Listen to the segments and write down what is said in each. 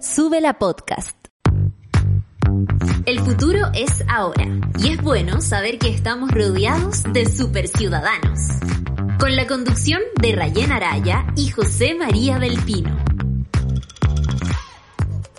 Sube la podcast. El futuro es ahora y es bueno saber que estamos rodeados de super ciudadanos. Con la conducción de Rayén Araya y José María del Pino.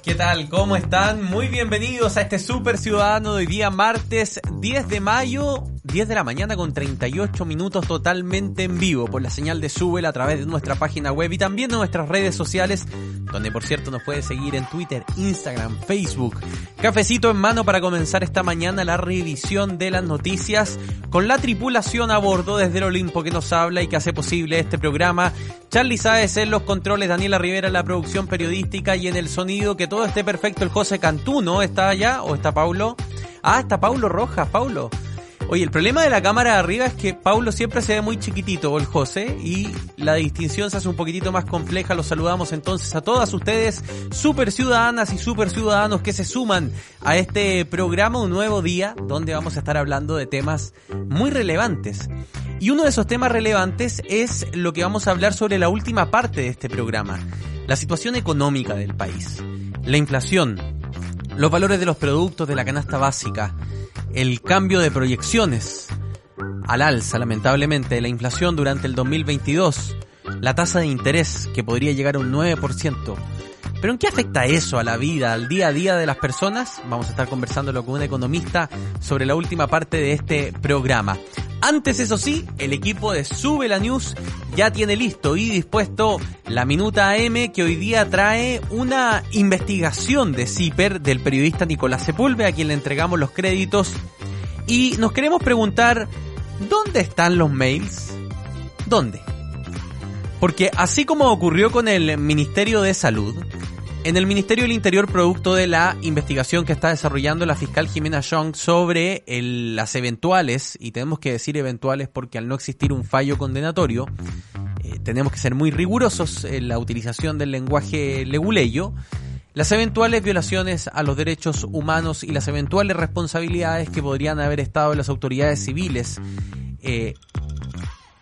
¿Qué tal? ¿Cómo están? Muy bienvenidos a este Super Ciudadano de hoy día martes 10 de mayo, 10 de la mañana con 38 minutos totalmente en vivo por la señal de Subel a través de nuestra página web y también de nuestras redes sociales, donde por cierto nos puede seguir en Twitter, Instagram, Facebook. Cafecito en mano para comenzar esta mañana la revisión de las noticias con la tripulación a bordo desde el Olimpo que nos habla y que hace posible este programa. Charlie Sáez en los controles, Daniela Rivera en la producción periodística y en el sonido que todo esté perfecto. El José Cantú, ¿no? ¿Está allá o está Paulo? Ah, está Paulo Rojas, Paulo. Oye, el problema de la cámara de arriba es que Paulo siempre se ve muy chiquitito, o el José, y la distinción se hace un poquitito más compleja. Los saludamos entonces a todas ustedes, super ciudadanas y super ciudadanos que se suman a este programa, un nuevo día, donde vamos a estar hablando de temas muy relevantes. Y uno de esos temas relevantes es lo que vamos a hablar sobre la última parte de este programa, la situación económica del país, la inflación, los valores de los productos de la canasta básica, el cambio de proyecciones al alza, lamentablemente, de la inflación durante el 2022, la tasa de interés que podría llegar a un 9%. ¿Pero en qué afecta eso a la vida, al día a día de las personas? Vamos a estar conversándolo con un economista sobre la última parte de este programa. Antes, eso sí, el equipo de Sube la News ya tiene listo y dispuesto la Minuta AM que hoy día trae una investigación de CIPER del periodista Nicolás Sepúlveda a quien le entregamos los créditos y nos queremos preguntar, ¿dónde están los mails? ¿Dónde? Porque así como ocurrió con el Ministerio de Salud, en el Ministerio del Interior, producto de la investigación que está desarrollando la fiscal Jimena Young sobre las eventuales, y tenemos que decir eventuales porque al no existir un fallo condenatorio, eh, tenemos que ser muy rigurosos en la utilización del lenguaje leguleyo, las eventuales violaciones a los derechos humanos y las eventuales responsabilidades que podrían haber estado en las autoridades civiles eh,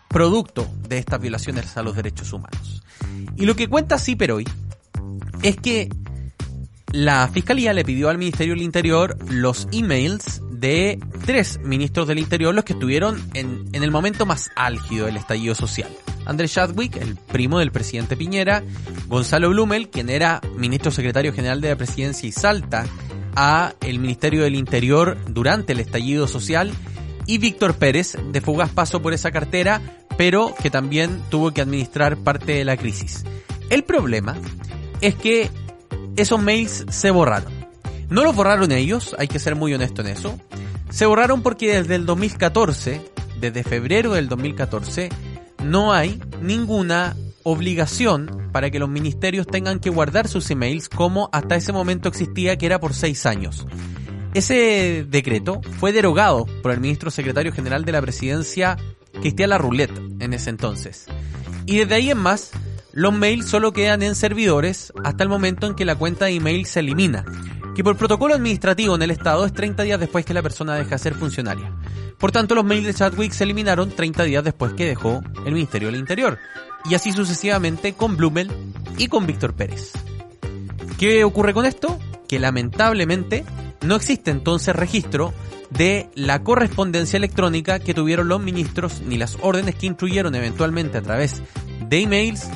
producto de estas violaciones a los derechos humanos. Y lo que cuenta CIPER hoy es que la Fiscalía le pidió al Ministerio del Interior los emails de tres ministros del Interior, los que estuvieron en, el momento más álgido del estallido social. Andrés Chadwick, el primo del presidente Piñera, Gonzalo Blumel, quien era ministro secretario general de la presidencia y salta a el Ministerio del Interior durante el estallido social, y Víctor Pérez, de fugaz paso por esa cartera, pero que también tuvo que administrar parte de la crisis. El problema es que esos mails se borraron. No los borraron ellos, hay que ser muy honesto en eso. Se borraron porque desde el 2014, desde febrero del 2014, no hay ninguna obligación para que los ministerios tengan que guardar sus emails como hasta ese momento existía que era por seis años. Ese decreto fue derogado por el ministro secretario general de la presidencia, Cristian Roulette, en ese entonces. Y desde ahí en más, los mails solo quedan en servidores hasta el momento en que la cuenta de email se elimina, que por protocolo administrativo en el Estado es 30 días después que la persona deja de ser funcionaria. Por tanto, los mails de Chadwick se eliminaron 30 días después que dejó el Ministerio del Interior, y así sucesivamente con Blumel y con Víctor Pérez. ¿Qué ocurre con esto? Que lamentablemente no existe entonces registro de la correspondencia electrónica que tuvieron los ministros ni las órdenes que instruyeron eventualmente a través de emails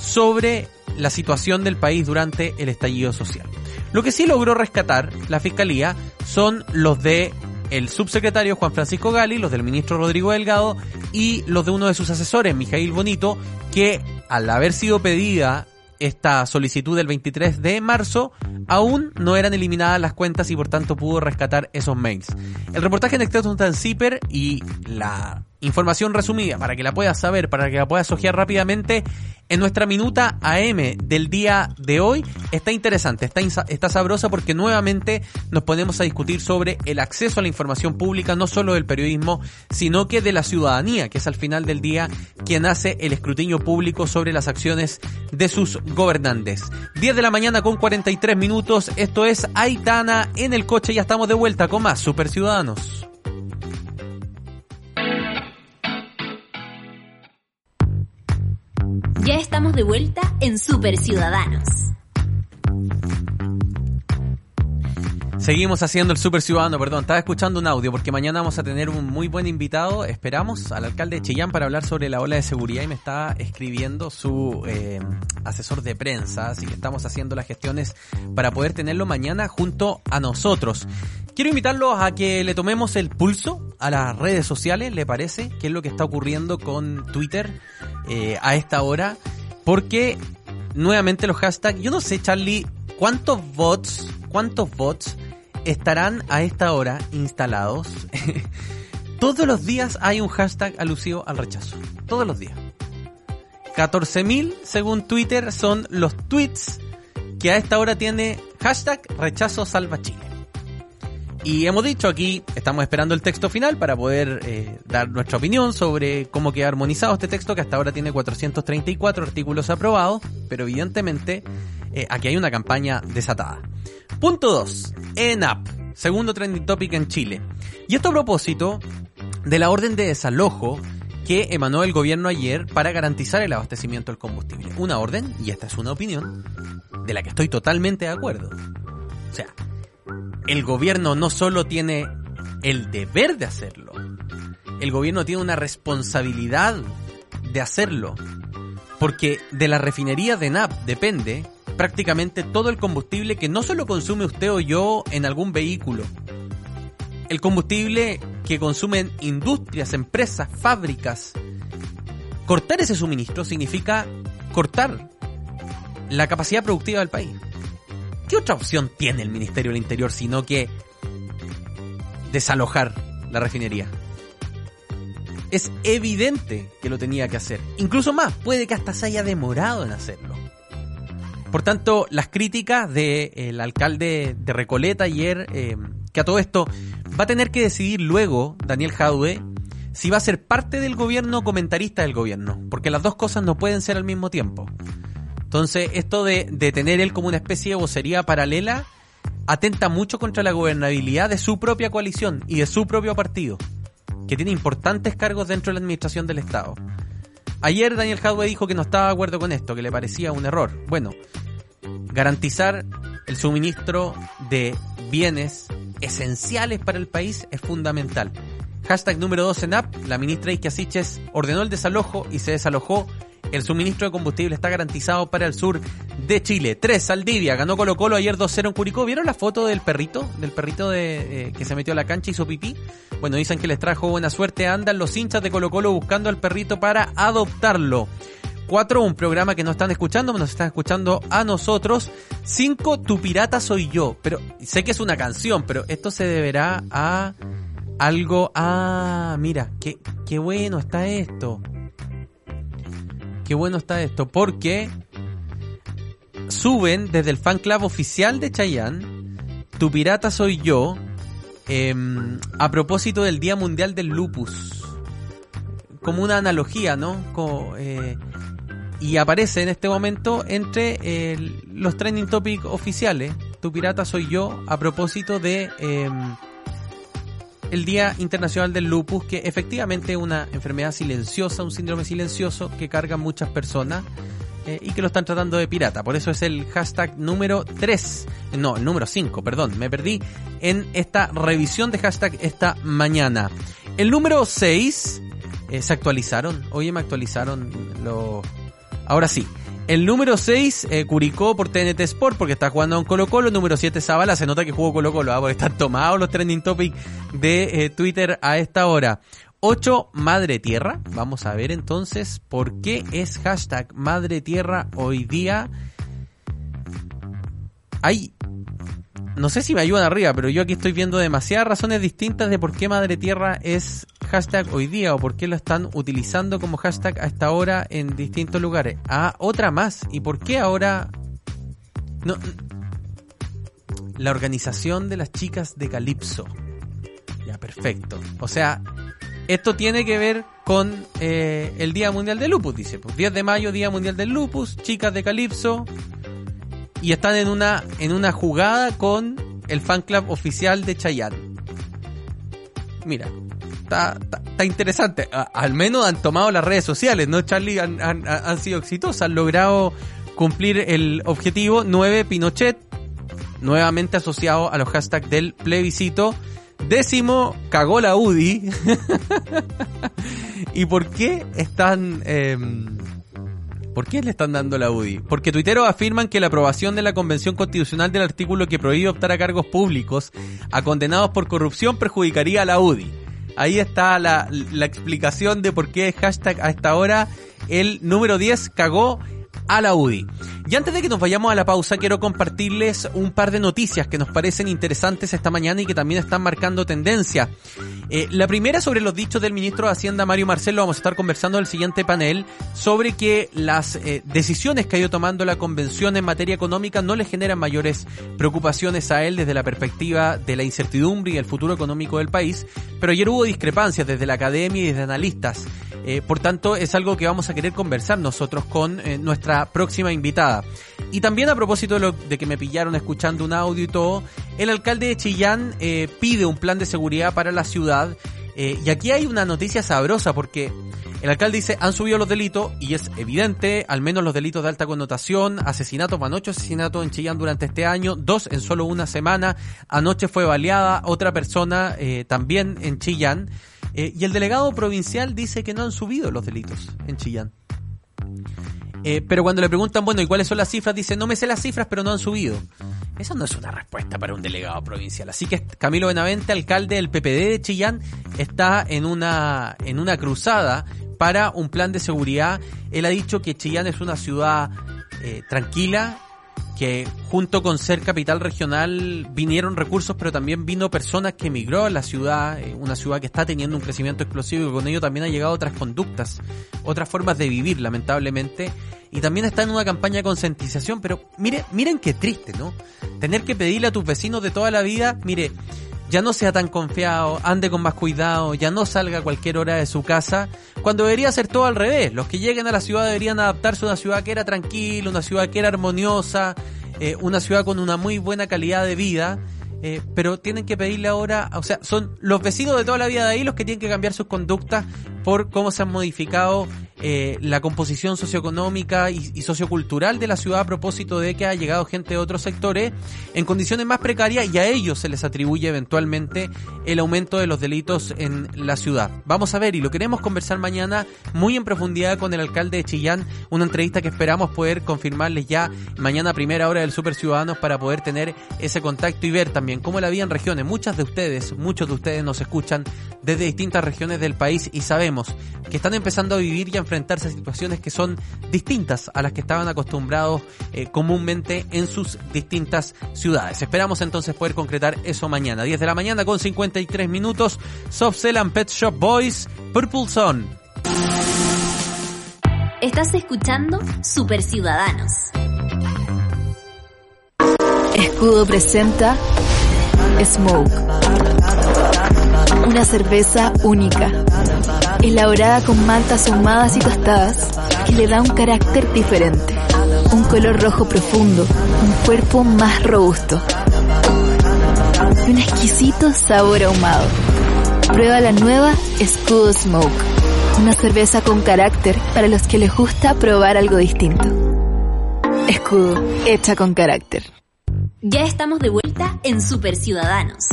sobre la situación del país durante el estallido social. Lo que sí logró rescatar la fiscalía son los de el subsecretario Juan Francisco Gali, los del ministro Rodrigo Delgado y los de uno de sus asesores, Mijail Bonito, que al haber sido pedida esta solicitud del 23 de marzo, aún no eran eliminadas las cuentas y por tanto pudo rescatar esos mails. El reportaje extenso está en Zipper y la información resumida para que la puedas saber, para que la puedas ojear rápidamente en nuestra minuta AM del día de hoy está interesante, está, está sabrosa porque nuevamente nos ponemos a discutir sobre el acceso a la información pública, no solo del periodismo, sino que de la ciudadanía, que es al final del día quien hace el escrutinio público sobre las acciones de sus gobernantes. 10 de la mañana con 43 minutos, esto es Aitana en el coche, ya estamos de vuelta con más Super Ciudadanos. Ya estamos de vuelta en Super Ciudadanos. Seguimos haciendo el Super Ciudadano, perdón, estaba escuchando un audio porque mañana vamos a tener un muy buen invitado, esperamos, al alcalde de Chillán para hablar sobre la ola de seguridad y me está escribiendo su eh, asesor de prensa, así que estamos haciendo las gestiones para poder tenerlo mañana junto a nosotros. Quiero invitarlos a que le tomemos el pulso a las redes sociales, ¿le parece? ¿Qué es lo que está ocurriendo con Twitter eh, a esta hora? Porque nuevamente los hashtags, yo no sé Charlie, ¿cuántos bots, cuántos bots estarán a esta hora instalados. Todos los días hay un hashtag alusivo al rechazo. Todos los días. 14.000 según Twitter son los tweets que a esta hora tiene hashtag rechazo salva Chile. Y hemos dicho aquí, estamos esperando el texto final para poder eh, dar nuestra opinión sobre cómo queda armonizado este texto que hasta ahora tiene 434 artículos aprobados, pero evidentemente eh, aquí hay una campaña desatada. Punto 2. ENAP, segundo trending topic en Chile. Y esto a propósito de la orden de desalojo que emanó el gobierno ayer para garantizar el abastecimiento del combustible. Una orden, y esta es una opinión, de la que estoy totalmente de acuerdo. O sea, el gobierno no solo tiene el deber de hacerlo, el gobierno tiene una responsabilidad de hacerlo. Porque de la refinería de NAP depende prácticamente todo el combustible que no solo consume usted o yo en algún vehículo. El combustible que consumen industrias, empresas, fábricas. Cortar ese suministro significa cortar la capacidad productiva del país. ¿Qué otra opción tiene el Ministerio del Interior sino que desalojar la refinería? Es evidente que lo tenía que hacer. Incluso más, puede que hasta se haya demorado en hacerlo. Por tanto, las críticas del alcalde de Recoleta ayer, eh, que a todo esto va a tener que decidir luego Daniel Jadue si va a ser parte del gobierno o comentarista del gobierno, porque las dos cosas no pueden ser al mismo tiempo. Entonces, esto de, tener él como una especie de vocería paralela atenta mucho contra la gobernabilidad de su propia coalición y de su propio partido, que tiene importantes cargos dentro de la administración del Estado. Ayer Daniel Jadwe dijo que no estaba de acuerdo con esto, que le parecía un error. Bueno, garantizar el suministro de bienes esenciales para el país es fundamental. Hashtag número 2 en app, la ministra Isquia Siches ordenó el desalojo y se desalojó. El suministro de combustible está garantizado para el sur de Chile. 3, Saldivia, ganó Colo Colo ayer 2-0 en Curicó. ¿Vieron la foto del perrito? Del perrito de, eh, que se metió a la cancha y hizo pipí. Bueno, dicen que les trajo buena suerte. Andan los hinchas de Colo Colo buscando al perrito para adoptarlo. 4, un programa que no están escuchando, nos están escuchando a nosotros. 5, Tu pirata soy yo. Pero sé que es una canción, pero esto se deberá a algo... Ah, mira, qué, qué bueno está esto. Qué bueno está esto, porque suben desde el fan club oficial de Chayanne, Tu pirata soy yo, em, a propósito del Día Mundial del Lupus. Como una analogía, ¿no? Eh, y aparece en este momento entre los trending topics oficiales. Tu pirata soy yo a propósito de eh, el Día Internacional del Lupus, que efectivamente es una enfermedad silenciosa, un síndrome silencioso que cargan muchas personas eh, y que lo están tratando de pirata. Por eso es el hashtag número 3, no, el número 5, perdón, me perdí en esta revisión de hashtag esta mañana. El número 6 eh, se actualizaron, oye me actualizaron los Ahora sí. El número 6, eh, Curicó por TNT Sport, porque está jugando en Colo Colo. El número 7, Zabala, se nota que jugó Colo Colo, ¿ah? porque están tomados los trending topics de eh, Twitter a esta hora. 8, Madre Tierra. Vamos a ver entonces por qué es hashtag Madre Tierra hoy día. Hay no sé si me ayudan arriba, pero yo aquí estoy viendo demasiadas razones distintas de por qué Madre Tierra es hashtag hoy día o por qué lo están utilizando como hashtag a esta hora en distintos lugares. Ah, otra más. ¿Y por qué ahora... No, la organización de las chicas de Calipso. Ya, perfecto. O sea, esto tiene que ver con eh, el Día Mundial del Lupus, dice. Pues 10 de mayo, Día Mundial del Lupus, chicas de Calipso, y están en una, en una jugada con el fan club oficial de Chayanne. Mira, está, interesante. al menos han tomado las redes sociales, ¿no, Charlie? Han, han, sido exitosos, han logrado cumplir el objetivo. 9, Pinochet. nuevamente asociado a los hashtags del plebiscito. Décimo, cagó la UDI. ¿Y por qué están... Em, ¿Por qué le están dando la UDI? Porque tuiteros afirman que la aprobación de la Convención Constitucional del artículo que prohíbe optar a cargos públicos a condenados por corrupción perjudicaría a la UDI. Ahí está la, explicación de por qué hashtag a esta hora el número 10 cagó a la UDI. Y antes de que nos vayamos a la pausa, quiero compartirles un par de noticias que nos parecen interesantes esta mañana y que también están marcando tendencia. Eh, la primera sobre los dichos del ministro de Hacienda, Mario Marcelo, vamos a estar conversando en el siguiente panel sobre que las eh, decisiones que ha ido tomando la convención en materia económica no le generan mayores preocupaciones a él desde la perspectiva de la incertidumbre y el futuro económico del país, pero ayer hubo discrepancias desde la academia y desde analistas. Eh, por tanto, es algo que vamos a querer conversar nosotros con nuestra próxima invitada. Y también a propósito de, lo, de que me pillaron escuchando un audio y todo, el alcalde de Chillán eh, pide un plan de seguridad para la ciudad. Eh, y aquí hay una noticia sabrosa porque el alcalde dice, han subido los delitos y es evidente, al menos los delitos de alta connotación, asesinatos, van ocho asesinatos en Chillán durante este año, dos en solo una semana, anoche fue baleada otra persona eh, también en Chillán, y el delegado provincial dice que no han subido los delitos en Chillán. Eh, pero cuando le preguntan, bueno, ¿y cuáles son las cifras? Dice, no me sé las cifras, pero no han subido. Eso no es una respuesta para un delegado provincial. Así que Camilo Benavente, alcalde del PPD de Chillán, está en una, en una cruzada para un plan de seguridad. Él ha dicho que Chillán es una ciudad eh, tranquila, que junto con ser capital regional vinieron recursos, pero también vino personas que emigró a la ciudad, eh, una ciudad que está teniendo un crecimiento explosivo y con ello también ha llegado otras conductas, otras formas de vivir, lamentablemente. Y también está en una campaña de concientización, pero mire, miren qué triste, ¿no? Tener que pedirle a tus vecinos de toda la vida, mire, ya no sea tan confiado, ande con más cuidado, ya no salga a cualquier hora de su casa, cuando debería ser todo al revés. Los que lleguen a la ciudad deberían adaptarse a una ciudad que era tranquila, una ciudad que era armoniosa, eh, una ciudad con una muy buena calidad de vida. Eh, pero tienen que pedirle ahora, o sea, son los vecinos de toda la vida de ahí los que tienen que cambiar sus conductas por cómo se han modificado eh, la composición socioeconómica y, sociocultural de la ciudad a propósito de que ha llegado gente de otros sectores en condiciones más precarias y a ellos se les atribuye eventualmente el aumento de los delitos en la ciudad. Vamos a ver y lo queremos conversar mañana muy en profundidad con el alcalde de Chillán, una entrevista que esperamos poder confirmarles ya mañana a primera hora del Super Ciudadanos para poder tener ese contacto y ver también cómo la vida en regiones. Muchas de ustedes, muchos de ustedes nos escuchan desde distintas regiones del país y sabemos que están empezando a vivir y a enfrentarse a situaciones que son distintas a las que estaban acostumbrados eh, comúnmente en sus distintas ciudades. Esperamos entonces poder concretar eso mañana. 10 de la mañana con 53 minutos. Soft and Pet Shop Boys, Purple Sun. Estás escuchando Super Ciudadanos. Escudo presenta Smoke. Una cerveza única elaborada con maltas ahumadas y tostadas, que le da un carácter diferente, un color rojo profundo, un cuerpo más robusto y un exquisito sabor ahumado. Prueba la nueva Escudo Smoke, una cerveza con carácter para los que les gusta probar algo distinto. Escudo, hecha con carácter. Ya estamos de vuelta en Super Ciudadanos.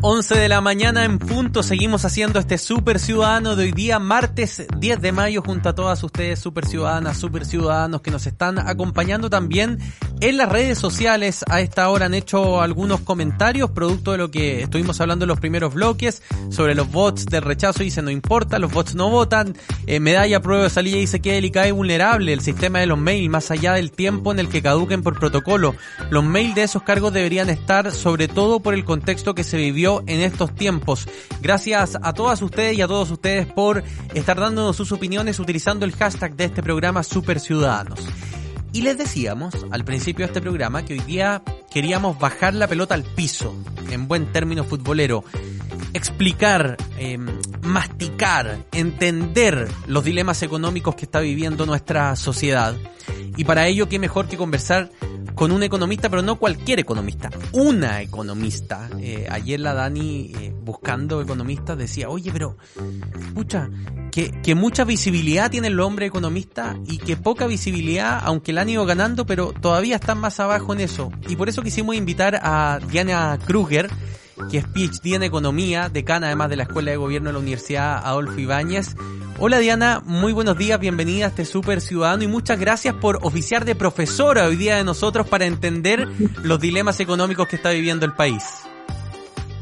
11 de la mañana en punto, seguimos haciendo este Super Ciudadano de hoy día, martes 10 de mayo, junto a todas ustedes, Super Ciudadanas, Super Ciudadanos que nos están acompañando también en las redes sociales. A esta hora han hecho algunos comentarios, producto de lo que estuvimos hablando en los primeros bloques, sobre los bots del rechazo, dice no importa, los bots no votan, eh, medalla prueba de salida dice que delicada y vulnerable el sistema de los mails, más allá del tiempo en el que caduquen por protocolo. Los mails de esos cargos deberían estar, sobre todo por el contexto que se vivió en estos tiempos. Gracias a todas ustedes y a todos ustedes por estar dándonos sus opiniones utilizando el hashtag de este programa Super Ciudadanos. Y les decíamos al principio de este programa que hoy día queríamos bajar la pelota al piso, en buen término futbolero, explicar, em, masticar, entender los dilemas económicos que está viviendo nuestra sociedad. Y para ello, qué mejor que conversar con un economista, pero no cualquier economista, una economista. Eh, ayer la Dani, eh, buscando economistas, decía, oye, pero, pucha, que, que mucha visibilidad tiene el hombre economista y que poca visibilidad, aunque la han ido ganando, pero todavía están más abajo en eso. Y por eso quisimos invitar a Diana Kruger, que es PhD en Economía, decana además de la Escuela de Gobierno de la Universidad Adolfo Ibáñez. Hola Diana, muy buenos días, bienvenida a este Super Ciudadano y muchas gracias por oficiar de profesora hoy día de nosotros para entender los dilemas económicos que está viviendo el país.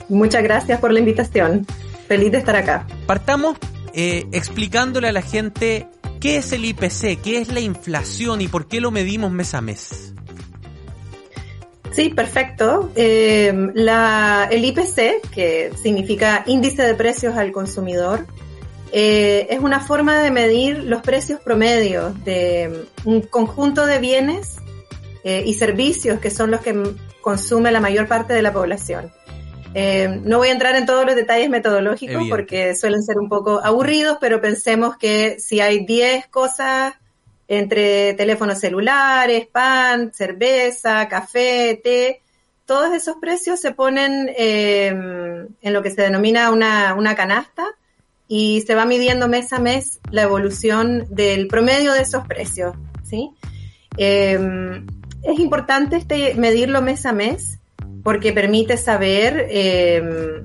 Muchas gracias por la invitación. Feliz de estar acá. Partamos eh, explicándole a la gente qué es el IPC, qué es la inflación y por qué lo medimos mes a mes. Sí, perfecto. Eh, el IPC, que significa Índice de Precios al Consumidor, eh, es una forma de medir los precios promedios de un conjunto de bienes eh, y servicios que son los que consume la mayor parte de la población. no voy a entrar en todos los detalles metodológicos porque suelen ser un poco aburridos, pero pensemos que si hay 10 cosas entre teléfonos celulares, pan, cerveza, café, té, todos esos precios se ponen em, en lo que se denomina una, una, canasta y se va midiendo mes a mes la evolución del promedio de esos precios. ¿sí? Em, es importante este, medirlo mes a mes porque permite saber em,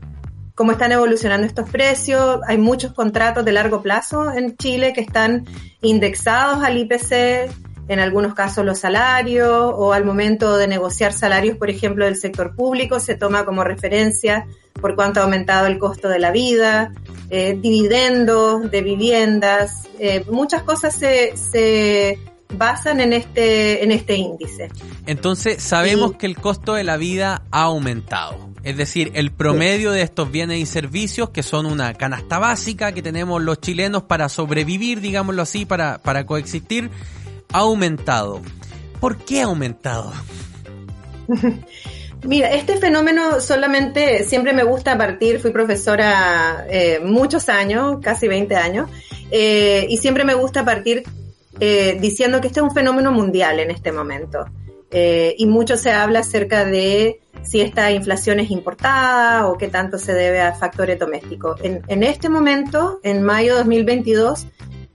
cómo están evolucionando estos precios. Hay muchos contratos de largo plazo en Chile que están indexados al IPC, en algunos casos los salarios o al momento de negociar salarios, por ejemplo, del sector público, se toma como referencia por cuánto ha aumentado el costo de la vida, eh, dividendos de viviendas, eh, muchas cosas se, se basan en este, en este índice. Entonces, sabemos que el costo de la vida ha aumentado. Es decir, el promedio de estos bienes y servicios, que son una canasta básica que tenemos los chilenos para sobrevivir, digámoslo así, para, para coexistir, ha aumentado. ¿Por qué ha aumentado? Mira, este fenómeno solamente siempre me gusta partir, fui profesora eh, muchos años, casi 20 años, eh, y siempre me gusta partir eh, diciendo que este es un fenómeno mundial en este momento. y mucho se habla acerca de si esta inflación es importada o qué tanto se debe a factores domésticos. En, este momento, en mayo de 2022,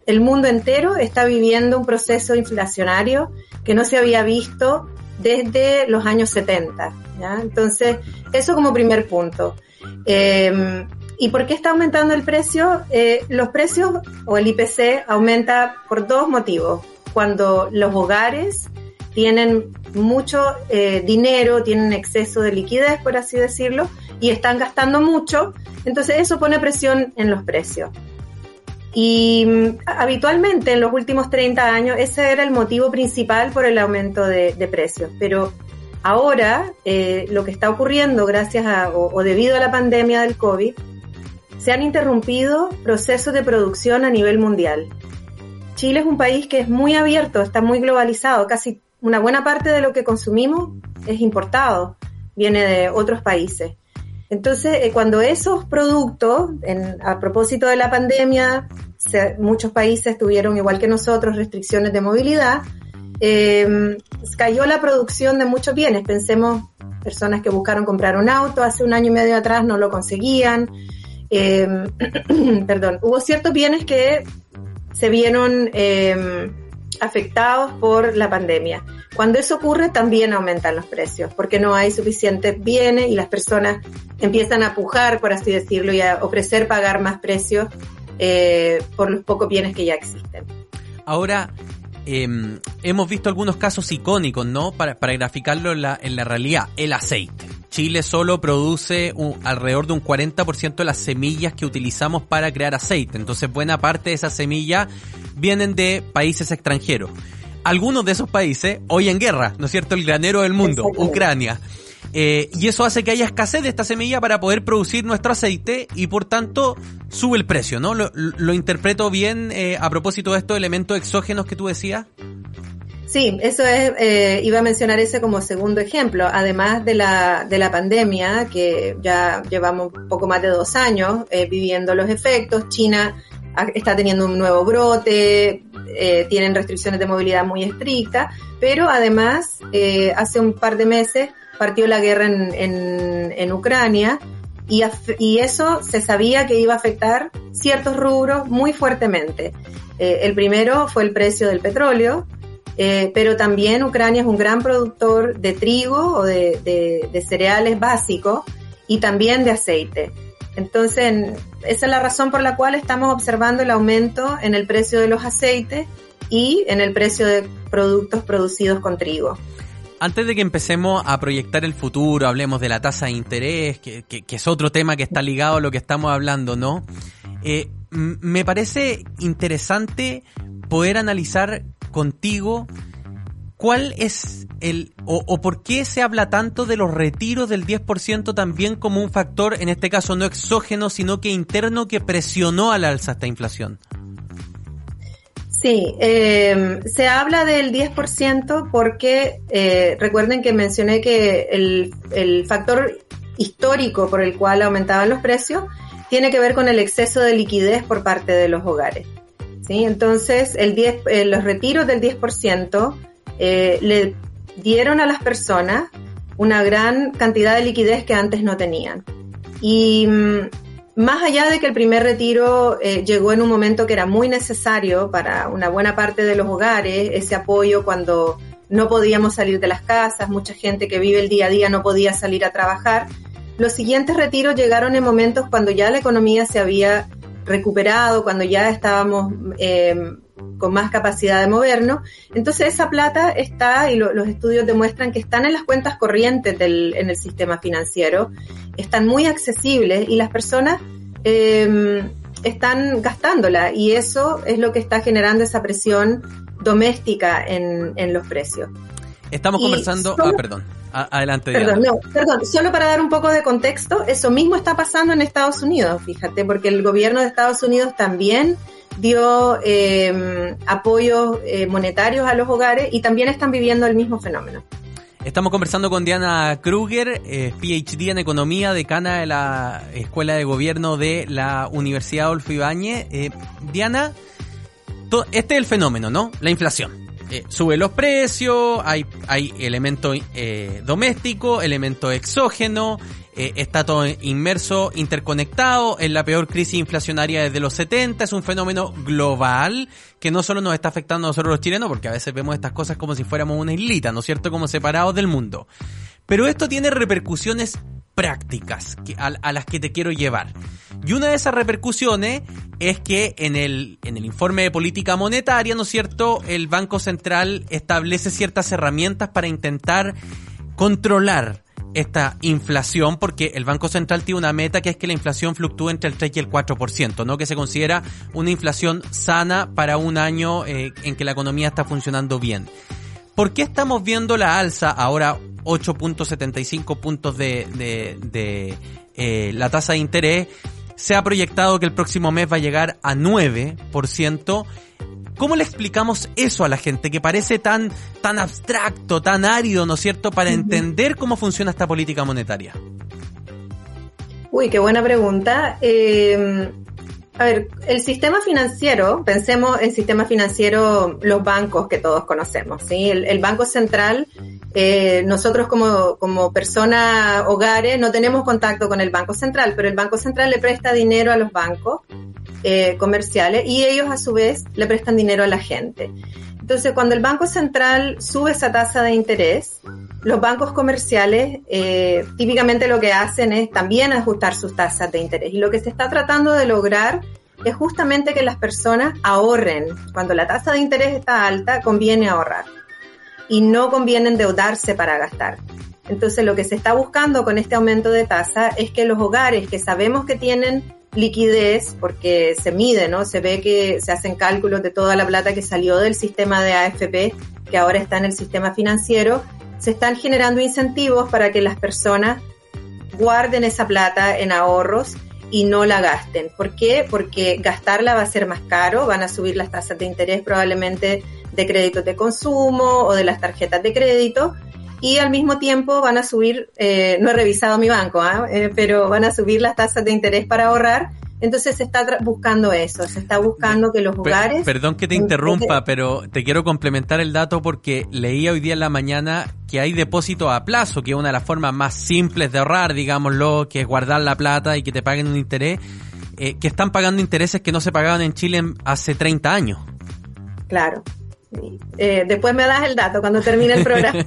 el mundo entero está viviendo un proceso inflacionario que no se había visto desde los años 70. Entonces, eso como primer punto. Em, ¿Y por qué está aumentando el precio? Eh, los precios o el IPC aumenta por dos motivos. Cuando los hogares tienen mucho eh, dinero, tienen exceso de liquidez, por así decirlo, y están gastando mucho, entonces eso pone presión en los precios. Y mm, habitualmente en los últimos 30 años ese era el motivo principal por el aumento de, precios, pero ahora eh, lo que está ocurriendo gracias a o debido a la pandemia del COVID, se han interrumpido procesos de producción a nivel mundial. Chile es un país que es muy abierto, está muy globalizado, casi una buena parte de lo que consumimos es importado, viene de otros países. Entonces, eh, cuando esos productos, a propósito de la pandemia, muchos países tuvieron, igual que nosotros, restricciones de movilidad, em, cayó la producción de muchos bienes. Pensemos, personas que buscaron comprar un auto hace un año y medio atrás no lo conseguían. Em, perdón, hubo ciertos bienes que se vieron em, afectados por la pandemia. Cuando eso ocurre, también aumentan los precios, porque no hay suficientes bienes y las personas empiezan a pujar, por así decirlo, y a ofrecer pagar más precios eh, por los pocos bienes que ya existen. Ahora, em, hemos visto algunos casos icónicos, ¿no? Para, para graficarlo en la, en la realidad. El aceite. Chile solo produce alrededor de un 40% de las semillas que utilizamos para crear aceite. Entonces buena parte de esas semillas vienen de países extranjeros. Algunos de esos países hoy en guerra, ¿no es cierto? El granero del mundo, Ucrania. Eh, y eso hace que haya escasez de esta semilla para poder producir nuestro aceite y por tanto sube el precio, ¿no? ¿Lo, interpreto bien eh, a propósito de estos elementos exógenos que tú decías? Sí, eso es, eh, iba a mencionar ese como segundo ejemplo. Además de la, de la pandemia, que ya llevamos poco más de dos años eh, viviendo los efectos, China está teniendo un nuevo brote, eh, tienen restricciones de movilidad muy estrictas, pero además hace un par de meses partió la guerra en, en, Ucrania y, y, eso se sabía que iba a afectar ciertos rubros muy fuertemente. Eh, el primero fue el precio del petróleo, eh, pero también Ucrania es un gran productor de trigo o de, de, de cereales básicos y también de aceite. Entonces, esa es la razón por la cual estamos observando el aumento en el precio de los aceites y en el precio de productos producidos con trigo. Antes de que empecemos a proyectar el futuro, hablemos de la tasa de interés, que, que, es otro tema que está ligado a lo que estamos hablando, ¿no? Eh, me parece interesante poder analizar contigo cuál es el o, o, por qué se habla tanto de los retiros del 10% también como un factor, en este caso no exógeno, sino que interno que presionó al alza esta inflación. Sí, eh, se habla del 10% porque eh, recuerden que mencioné que el, el factor histórico por el cual aumentaban los precios tiene que ver con el exceso de liquidez por parte de los hogares. ¿sí? Entonces, el 10, eh, los retiros del 10% eh, le dieron a las personas una gran cantidad de liquidez que antes no tenían. Y mm, más allá de que el primer retiro eh, llegó en un momento que era muy necesario para una buena parte de los hogares, ese apoyo cuando no podíamos salir de las casas, mucha gente que vive el día a día no podía salir a trabajar, los siguientes retiros llegaron en momentos cuando ya la economía se había recuperado, cuando ya estábamos eh, con más capacidad de movernos. Entonces esa plata está, y lo, los estudios demuestran que están en las cuentas corrientes del, en el sistema financiero, están muy accesibles y las personas eh, están gastándola y eso es lo que está generando esa presión doméstica en los precios. Estamos conversando, solo, ah, perdón, adelante. Perdón, no, perdón, solo para dar un poco de contexto, eso mismo está pasando en Estados Unidos, fíjate, porque el gobierno de Estados Unidos también dio eh, apoyos eh, monetarios a los hogares y también están viviendo el mismo fenómeno. Estamos conversando con Diana Kruger, eh, PhD en Economía, decana de la Escuela de Gobierno de la Universidad Adolfo Ibáñez. Eh, Diana, este es el fenómeno, ¿no? La inflación eh, sube los precios, hay, hay elemento eh, doméstico, elemento exógeno, eh, está todo inmerso, interconectado, en la peor crisis inflacionaria desde los 70, es un fenómeno global que no solo nos está afectando a nosotros los chilenos, porque a veces vemos estas cosas como si fuéramos una islita, ¿no es cierto? Como separados del mundo. Pero esto tiene repercusiones prácticas que, a, las que te quiero llevar. Y una de esas repercusiones es que en el, en el informe de política monetaria, ¿no es cierto?, el Banco Central establece ciertas herramientas para intentar controlar esta inflación porque el Banco Central tiene una meta que es que la inflación fluctúe entre el 3 y el 4%, ¿no? Que se considera una inflación sana para un año eh, en que la economía está funcionando bien. ¿Por qué estamos viendo la alza ahora 8.75 puntos de, de, de eh, la tasa de interés? Se ha proyectado que el próximo mes va a llegar a 9%. ¿Cómo le explicamos eso a la gente que parece tan, tan abstracto, tan árido, ¿no es cierto?, para entender cómo funciona esta política monetaria. Uy, qué buena pregunta. Eh, a ver, el sistema financiero, pensemos en sistema financiero, los bancos que todos conocemos, ¿sí? El, el Banco Central, eh, nosotros como, como personas hogares no tenemos contacto con el Banco Central, pero el Banco Central le presta dinero a los bancos eh, comerciales y ellos a su vez le prestan dinero a la gente. Entonces, cuando el Banco Central sube esa tasa de interés, los bancos comerciales eh, típicamente lo que hacen es también ajustar sus tasas de interés. Y lo que se está tratando de lograr es justamente que las personas ahorren. Cuando la tasa de interés está alta, conviene ahorrar. Y no conviene endeudarse para gastar. Entonces, lo que se está buscando con este aumento de tasa es que los hogares que sabemos que tienen liquidez, porque se mide, ¿no? Se ve que se hacen cálculos de toda la plata que salió del sistema de AFP, que ahora está en el sistema financiero, se están generando incentivos para que las personas guarden esa plata en ahorros y no la gasten. ¿Por qué? Porque gastarla va a ser más caro, van a subir las tasas de interés probablemente de créditos de consumo o de las tarjetas de crédito y al mismo tiempo van a subir, eh, no he revisado mi banco, ¿eh? Eh, pero van a subir las tasas de interés para ahorrar, Entonces se está buscando eso, se está buscando que los hogares... Perdón que te interrumpa, pero te quiero complementar el dato porque leía hoy día en la mañana que hay depósito a plazo, que es una de las formas más simples de ahorrar, digámoslo, que es guardar la plata y que te paguen un interés, eh, que están pagando intereses que no se pagaban en Chile hace 30 años. Claro, eh, después me das el dato cuando termine el programa.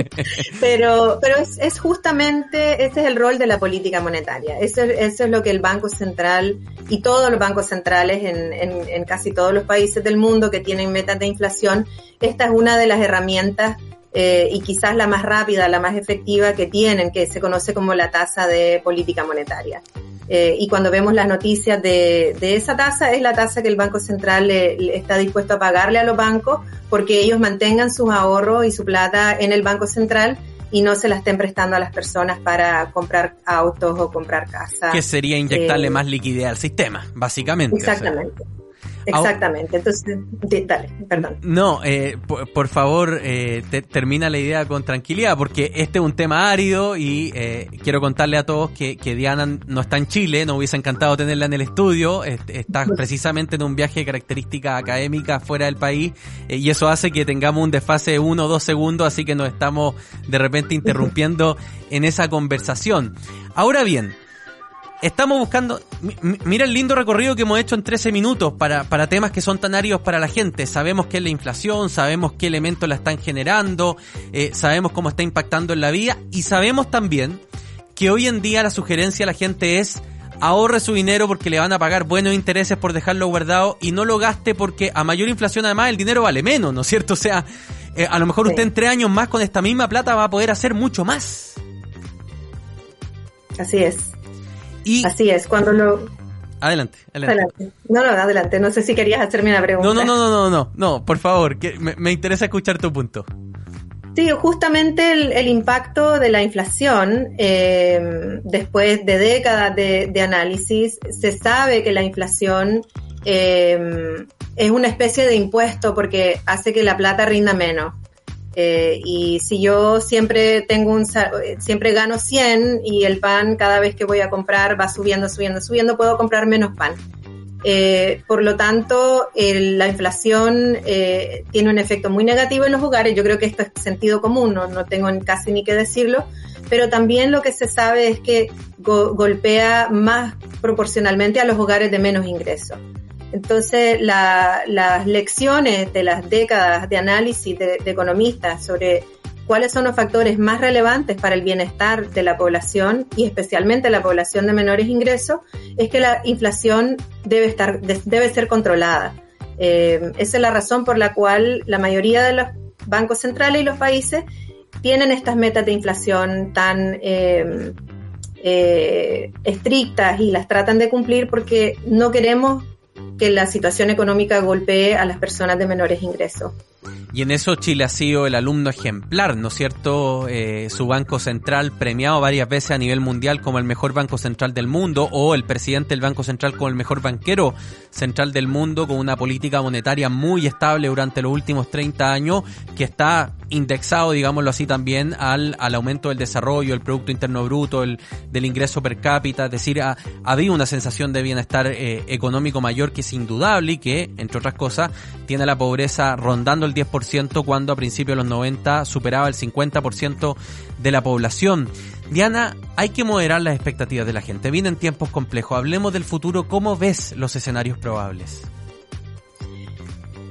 pero pero es, es, justamente, ese es el rol de la política monetaria. Eso, eso es lo que el Banco Central y todos los bancos centrales en, en, en casi todos los países del mundo que tienen metas de inflación, esta es una de las herramientas eh, y quizás la más rápida, la más efectiva que tienen, que se conoce como la tasa de política monetaria. Eh, y cuando vemos las noticias de, de esa tasa, es la tasa que el Banco Central le, está dispuesto a pagarle a los bancos porque ellos mantengan sus ahorros y su plata en el Banco Central y no se la estén prestando a las personas para comprar autos o comprar casas. Que sería inyectarle eh, más liquidez al sistema, básicamente. Exactamente. Exactamente, entonces, dale, perdón. No, eh, por, favor, eh, termina la idea con tranquilidad, porque este es un tema árido y eh, quiero contarle a todos que, que, Diana no está en Chile, nos hubiese encantado tenerla en el estudio, está precisamente en un viaje de características académicas fuera del país eh, y eso hace que tengamos un desfase de uno o dos segundos, así que nos estamos de repente interrumpiendo en esa conversación. Ahora bien, Estamos buscando, mira el lindo recorrido que hemos hecho en 13 minutos para, para temas que son tan áridos para la gente. Sabemos qué es la inflación, sabemos qué elementos la están generando, eh, sabemos cómo está impactando en la vida y sabemos también que hoy en día la sugerencia a la gente es ahorre su dinero porque le van a pagar buenos intereses por dejarlo guardado y no lo gaste porque a mayor inflación además el dinero vale menos, ¿no es cierto? O sea, eh, a lo mejor usted en tres años más con esta misma plata va a poder hacer mucho más. Así es. Así es, cuando lo... Adelante, adelante, No, no, adelante. No sé si querías hacerme una pregunta. No, no, no, no, no, no, por favor, que me, interesa escuchar tu punto. Sí, justamente el, impacto de la inflación, eh, después de décadas de, análisis, se sabe que la inflación eh, es una especie de impuesto porque hace que la plata rinda menos. Eh, y si yo siempre tengo un, siempre gano 100 y el pan cada vez que voy a comprar va subiendo, subiendo, subiendo, puedo comprar menos pan. Eh, por lo tanto, la inflación eh, tiene un efecto muy negativo en los hogares. Yo creo que esto es sentido común, no, no tengo casi ni que decirlo. Pero también lo que se sabe es que golpea más proporcionalmente a los hogares de menos ingresos. Entonces, las lecciones de las décadas de análisis de, economistas sobre cuáles son los factores más relevantes para el bienestar de la población y especialmente la población de menores ingresos es que la inflación debe estar debe ser controlada. Eh, esa es la razón por la cual la mayoría de los bancos centrales y los países tienen estas metas de inflación tan eh, eh, estrictas y las tratan de cumplir porque no queremos que la situación económica golpee a las personas de menores ingresos. Y en eso Chile ha sido el alumno ejemplar, ¿no es cierto? Eh, su banco central premiado varias veces a nivel mundial como el mejor banco central del mundo o el presidente del banco central como el mejor banquero central del mundo con una política monetaria muy estable durante los últimos 30 años que está indexado, digámoslo así, también al, al aumento del desarrollo, el Producto Interno Bruto, el, del ingreso per cápita, es decir, ha, habido una sensación de bienestar eh, económico mayor que es indudable y que, entre otras cosas, tiene la pobreza rondando el 10% cuando a principios de los 90 superaba el 50% de la población. Diana, hay que moderar las expectativas de la gente. Vienen tiempos complejos. Hablemos del futuro. ¿Cómo ves los escenarios probables?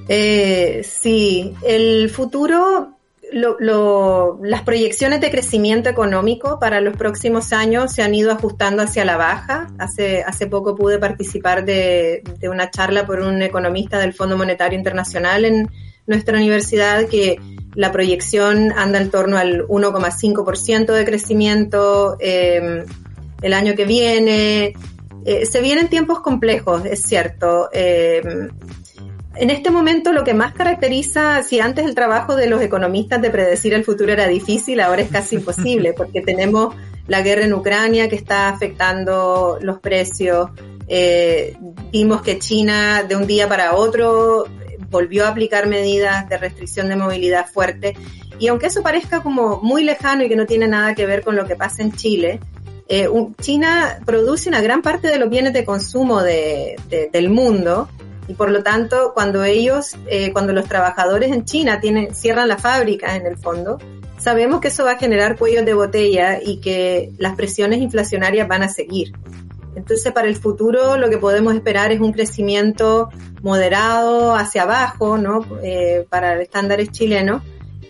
Eh, sí, el futuro las proyecciones de crecimiento económico para los próximos años se han ido ajustando hacia la baja. Hace, hace poco pude participar de, de, una charla por un economista del Fondo Monetario Internacional en, nuestra universidad que la proyección anda en torno al 1,5% de crecimiento eh, el año que viene. Eh, se vienen tiempos complejos, es cierto. Eh, en este momento lo que más caracteriza, si antes el trabajo de los economistas de predecir el futuro era difícil, ahora es casi imposible, porque tenemos la guerra en Ucrania que está afectando los precios. vimos que China de un día para otro volvió a aplicar medidas de restricción de movilidad fuerte. Y aunque eso parezca como muy lejano y que no tiene nada que ver con lo que pasa en Chile, Eh, China produce una gran parte de los bienes de consumo de, del mundo y por lo tanto cuando ellos, eh, cuando los trabajadores en China tienen, cierran las fábricas en el fondo, sabemos que eso va a generar cuellos de botella y que las presiones inflacionarias van a seguir. Entonces, para el futuro lo que podemos esperar es un crecimiento moderado hacia abajo, ¿no? Eh, para estándares chilenos.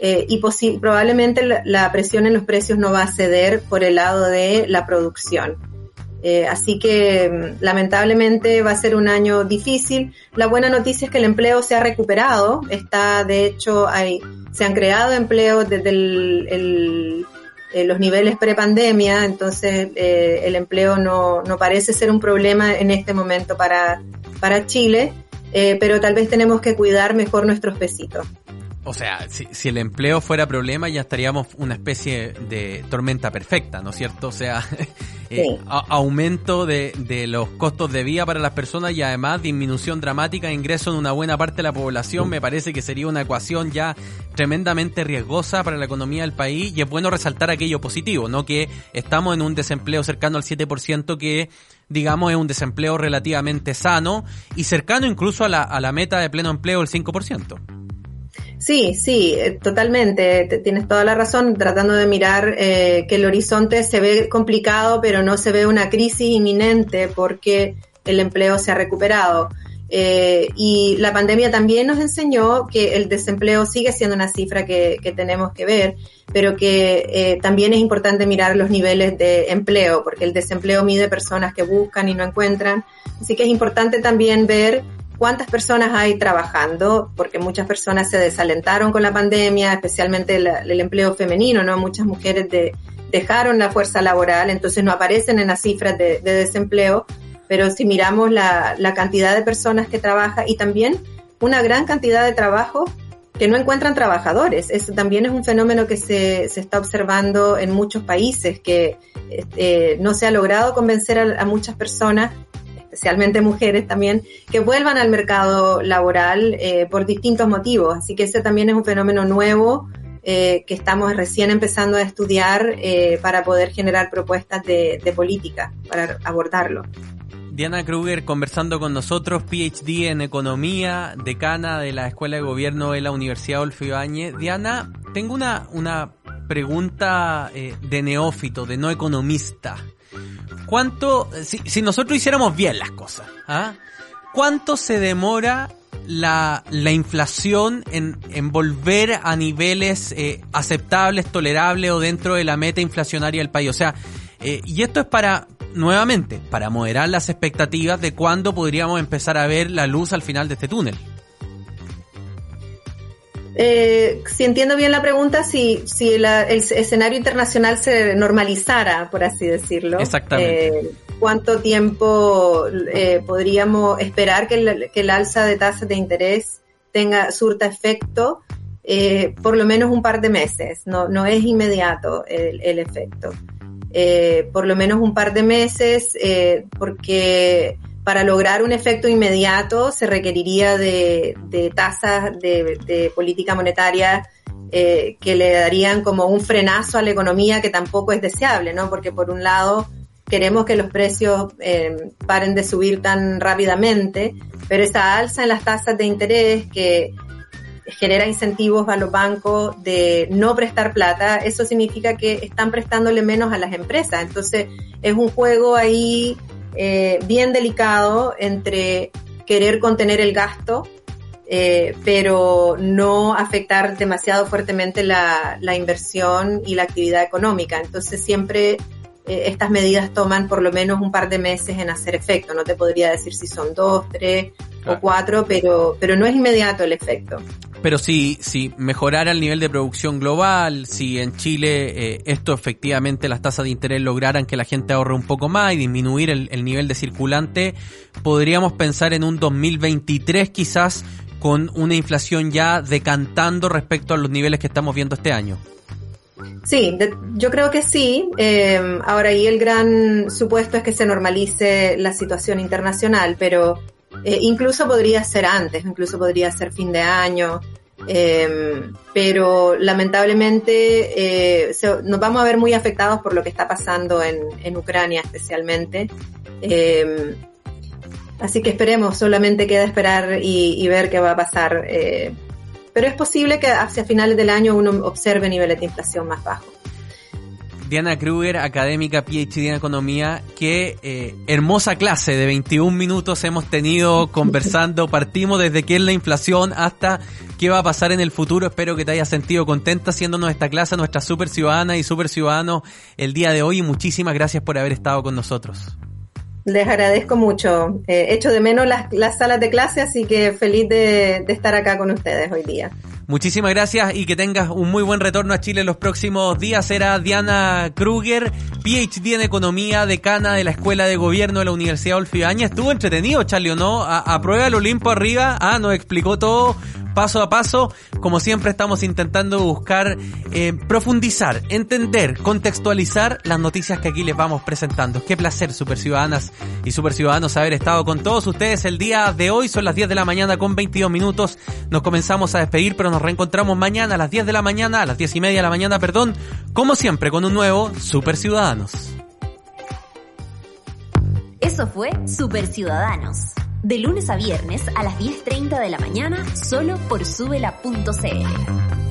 Eh, y probablemente la, presión en los precios no va a ceder por el lado de la producción. Eh, así que mm, lamentablemente va a ser un año difícil. La buena noticia es que el empleo se ha recuperado. Está, de hecho, hay, se han creado empleos desde el, eh, los niveles prepandemia, entonces eh, el empleo no, no parece ser un problema en este momento para, para Chile, pero tal vez tenemos que cuidar mejor nuestros pesitos. O sea, si, si, el empleo fuera problema ya estaríamos una especie de tormenta perfecta, ¿no es cierto? O sea, eh, aumento de, de, los costos de vida para las personas y además disminución dramática de ingresos en una buena parte de la población me parece que sería una ecuación ya tremendamente riesgosa para la economía del país y es bueno resaltar aquello positivo, ¿no? Que estamos en un desempleo cercano al 7% que digamos es un desempleo relativamente sano y cercano incluso a la, a la meta de pleno empleo del 5%. Sí, sí, eh, totalmente. Tienes toda la razón. Tratando de mirar eh, que el horizonte se ve complicado, pero no se ve una crisis inminente porque el empleo se ha recuperado. Eh, y la pandemia también nos enseñó que el desempleo sigue siendo una cifra que, tenemos que ver, pero que también es importante mirar los niveles de empleo, porque el desempleo mide personas que buscan y no encuentran. Así que es importante también ver cuántas personas hay trabajando, porque muchas personas se desalentaron con la pandemia, especialmente el, empleo femenino, ¿no? Muchas mujeres dejaron la fuerza laboral, entonces no aparecen en las cifras de, desempleo, pero si miramos la, cantidad de personas que trabajan y también una gran cantidad de trabajo que no encuentran trabajadores. Eso también es un fenómeno que se, se está observando en muchos países, que este, no se ha logrado convencer a muchas personas especialmente mujeres también, que vuelvan al mercado laboral eh, por distintos motivos. Así que ese también es un fenómeno nuevo eh, que estamos recién empezando a estudiar eh, para poder generar propuestas de, política para abordarlo. Diana Kruger conversando con nosotros, PhD en Economía, decana de la Escuela de Gobierno de la Universidad Adolfo Ibáñez. Diana, tengo una, una pregunta de neófito, de no economista. ¿Cuánto, si, nosotros hiciéramos bien las cosas, ¿ah? ¿cuánto se demora la, la inflación en, en, volver a niveles eh, aceptables, tolerables o dentro de la meta inflacionaria del país? O sea, eh, y esto es para, nuevamente, para moderar las expectativas de cuándo podríamos empezar a ver la luz al final de este túnel. Eh, si entiendo bien la pregunta, si, si el escenario internacional se normalizara, por así decirlo. Exactamente. Eh, ¿Cuánto tiempo eh, podríamos esperar que el, que el alza de tasas de interés tenga, surta efecto? Por lo menos un par de meses, no, no es inmediato el, el efecto. Por lo menos un par de meses, porque para lograr un efecto inmediato se requeriría de, tasas de, política monetaria eh, que le darían como un frenazo a la economía que tampoco es deseable, ¿no? Porque por un lado queremos que los precios eh, paren de subir tan rápidamente, pero esa alza en las tasas de interés que genera incentivos a los bancos de no prestar plata, eso significa que están prestándole menos a las empresas. Entonces es un juego ahí eh, bien delicado entre querer contener el gasto, eh, pero no afectar demasiado fuertemente la, la, inversión y la actividad económica. Entonces siempre eh, estas medidas toman por lo menos un par de meses en hacer efecto. No te podría decir si son dos, tres o cuatro, pero, pero no es inmediato el efecto. Pero si, si mejorara el nivel de producción global, si en Chile eh, esto efectivamente las tasas de interés lograran que la gente ahorre un poco más y disminuir el, el nivel de circulante, podríamos pensar en un 2023 quizás con una inflación ya decantando respecto a los niveles que estamos viendo este año. Sí, yo creo que sí. Eh, ahora, ahí el gran supuesto es que se normalice la situación internacional, pero eh, incluso podría ser antes, incluso podría ser fin de año. Em, pero lamentablemente eh, nos vamos a ver muy afectados por lo que está pasando en, Ucrania especialmente. Em, así que esperemos, solamente queda esperar y, ver qué va a pasar. Eh, pero es posible que hacia finales del año uno observe niveles de inflación más bajos. Diana Kruger, académica PhD en Economía. Qué eh, hermosa clase de 21 minutos hemos tenido conversando. Partimos desde qué es la inflación hasta qué va a pasar en el futuro. Espero que te hayas sentido contenta haciéndonos esta clase, nuestra super ciudadana y super ciudadano el día de hoy. Y muchísimas gracias por haber estado con nosotros. Les agradezco mucho. Eh, echo de menos las, las, salas de clase, así que feliz de, de estar acá con ustedes hoy día. Muchísimas gracias y que tengas un muy buen retorno a Chile los próximos días. Era Diana Kruger, PhD en Economía, decana de la Escuela de Gobierno de la Universidad Olfidaña. Estuvo entretenido, Charlie, ¿o no? A, a prueba el Olimpo arriba. Ah, nos explicó todo paso a paso. Como siempre estamos intentando buscar eh, profundizar, entender, contextualizar las noticias que aquí les vamos presentando. Qué placer, super ciudadanas y super ciudadanos, haber estado con todos ustedes el día de hoy. Son las 10 de la mañana con 22 minutos. Nos comenzamos a despedir, pero nos reencontramos mañana a las 10 de la mañana, a las 10 y media de la mañana, perdón, como siempre, con un nuevo Super Ciudadanos. Eso fue Super Ciudadanos de lunes a viernes a las 10.30 de la mañana solo por subela.cl.